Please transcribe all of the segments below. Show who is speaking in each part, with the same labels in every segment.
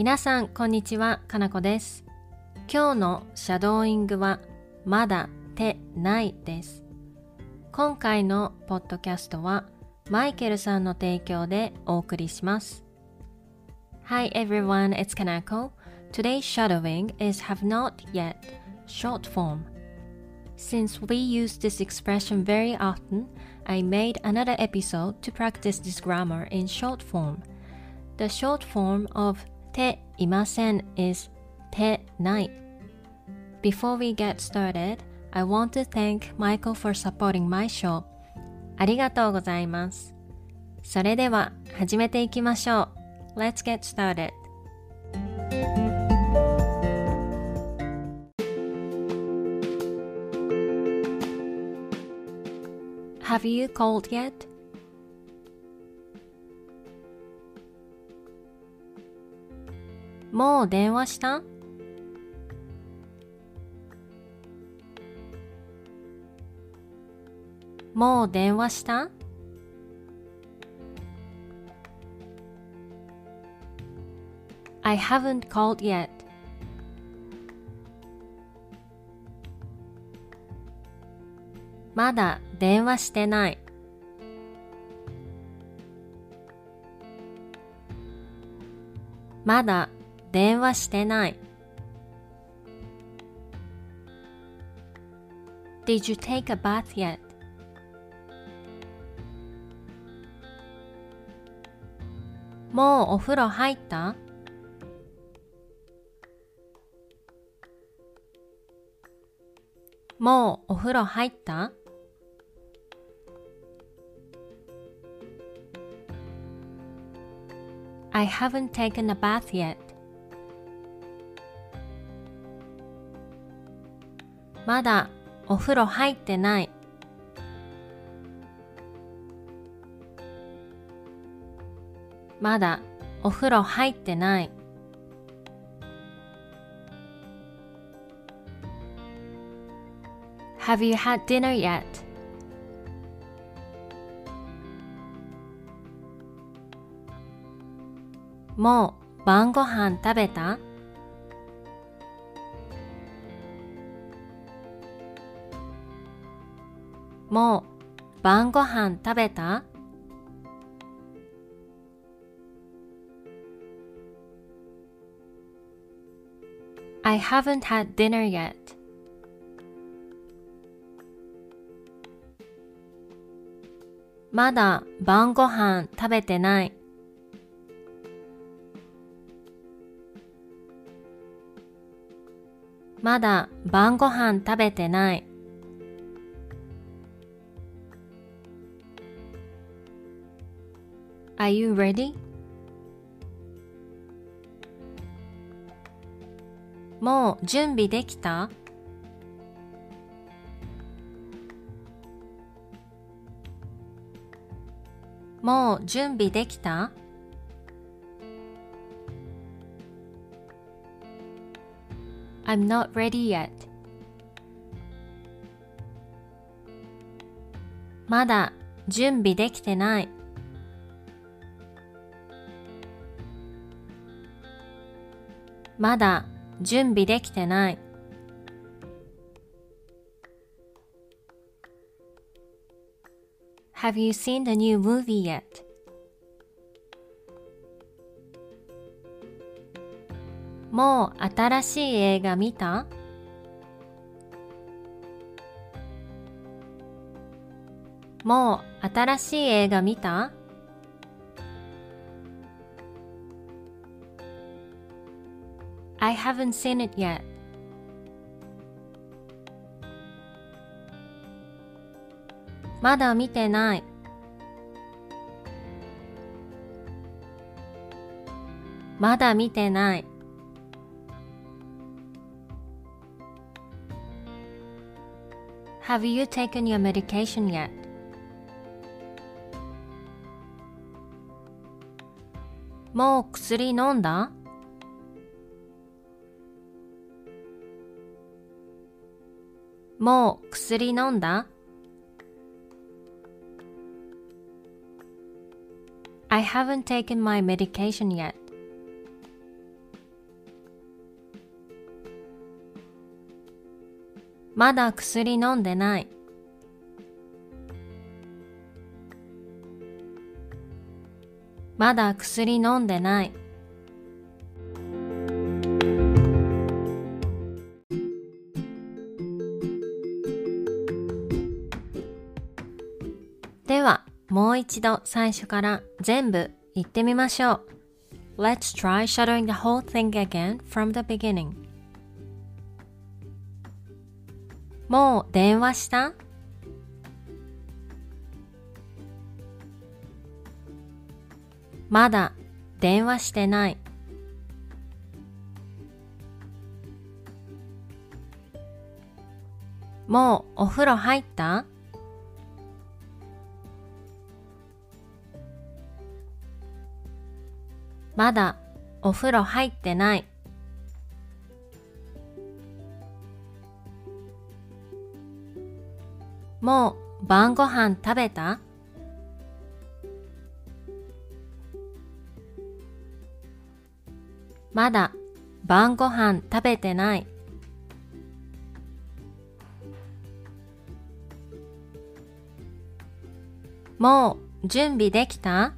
Speaker 1: 皆さん、こんにちは。かなこです。今日のシャドーイングは、まだ手ないです。今回のポッドキャストは、マイケルさんの提供でお送りします。Hi everyone, it's Kanako. Today's shadowing is have not yet, short form. Since we use this expression very often, I made another episode to practice this grammar in short form. The short form of ていません is てない。Before we get started, I want to thank Michael for supporting my show. ありがとうございます。それでは始めていきましょう。Let's get started. Have you called yet? もう電話した？もう電話した？I haven't called yet. まだ電話してない。まだ電話してない。Did you take a bath yet? もうお風呂入ったもうお風呂入った I haven't taken a bath yet. まだお風呂入ってない。まだお風呂入ってない。Have you had dinner yet? もう晩ご飯食べた？もう晩ご飯食べた？I haven't had dinner yet. まだ晩ご飯食べてない。まだ晩ご飯食べてない。もう準備できた準備できた？もう準備できた ?I'm not ready yet まだ準備できてない。まだ準備できてない。Have you seen the new movie yet? もう新しい映画見た？もう新しい映画見た？I haven't seen it yet. まだ見てない。まだ見てない。Have you taken your medication yet? もう薬飲んだもう薬飲んだ ?I haven't taken my medication yet. まだ薬飲んでない。まだ薬飲んでない。一度最初から全部言ってみましょう。Let's try shadowing the whole thing again from the beginning. もう電話したまだ電話してない。もうお風呂入ったまだお風呂入ってない。もう晩ご飯食べた？まだ晩ご飯食べてない。もう準備できた？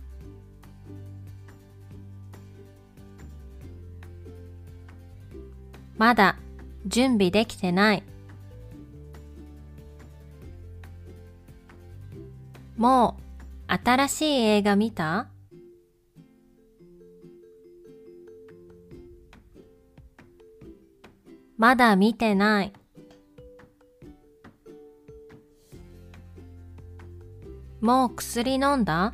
Speaker 1: まだ準備できてない。もう新しい映画見た？まだ見てない。もう薬飲んだ？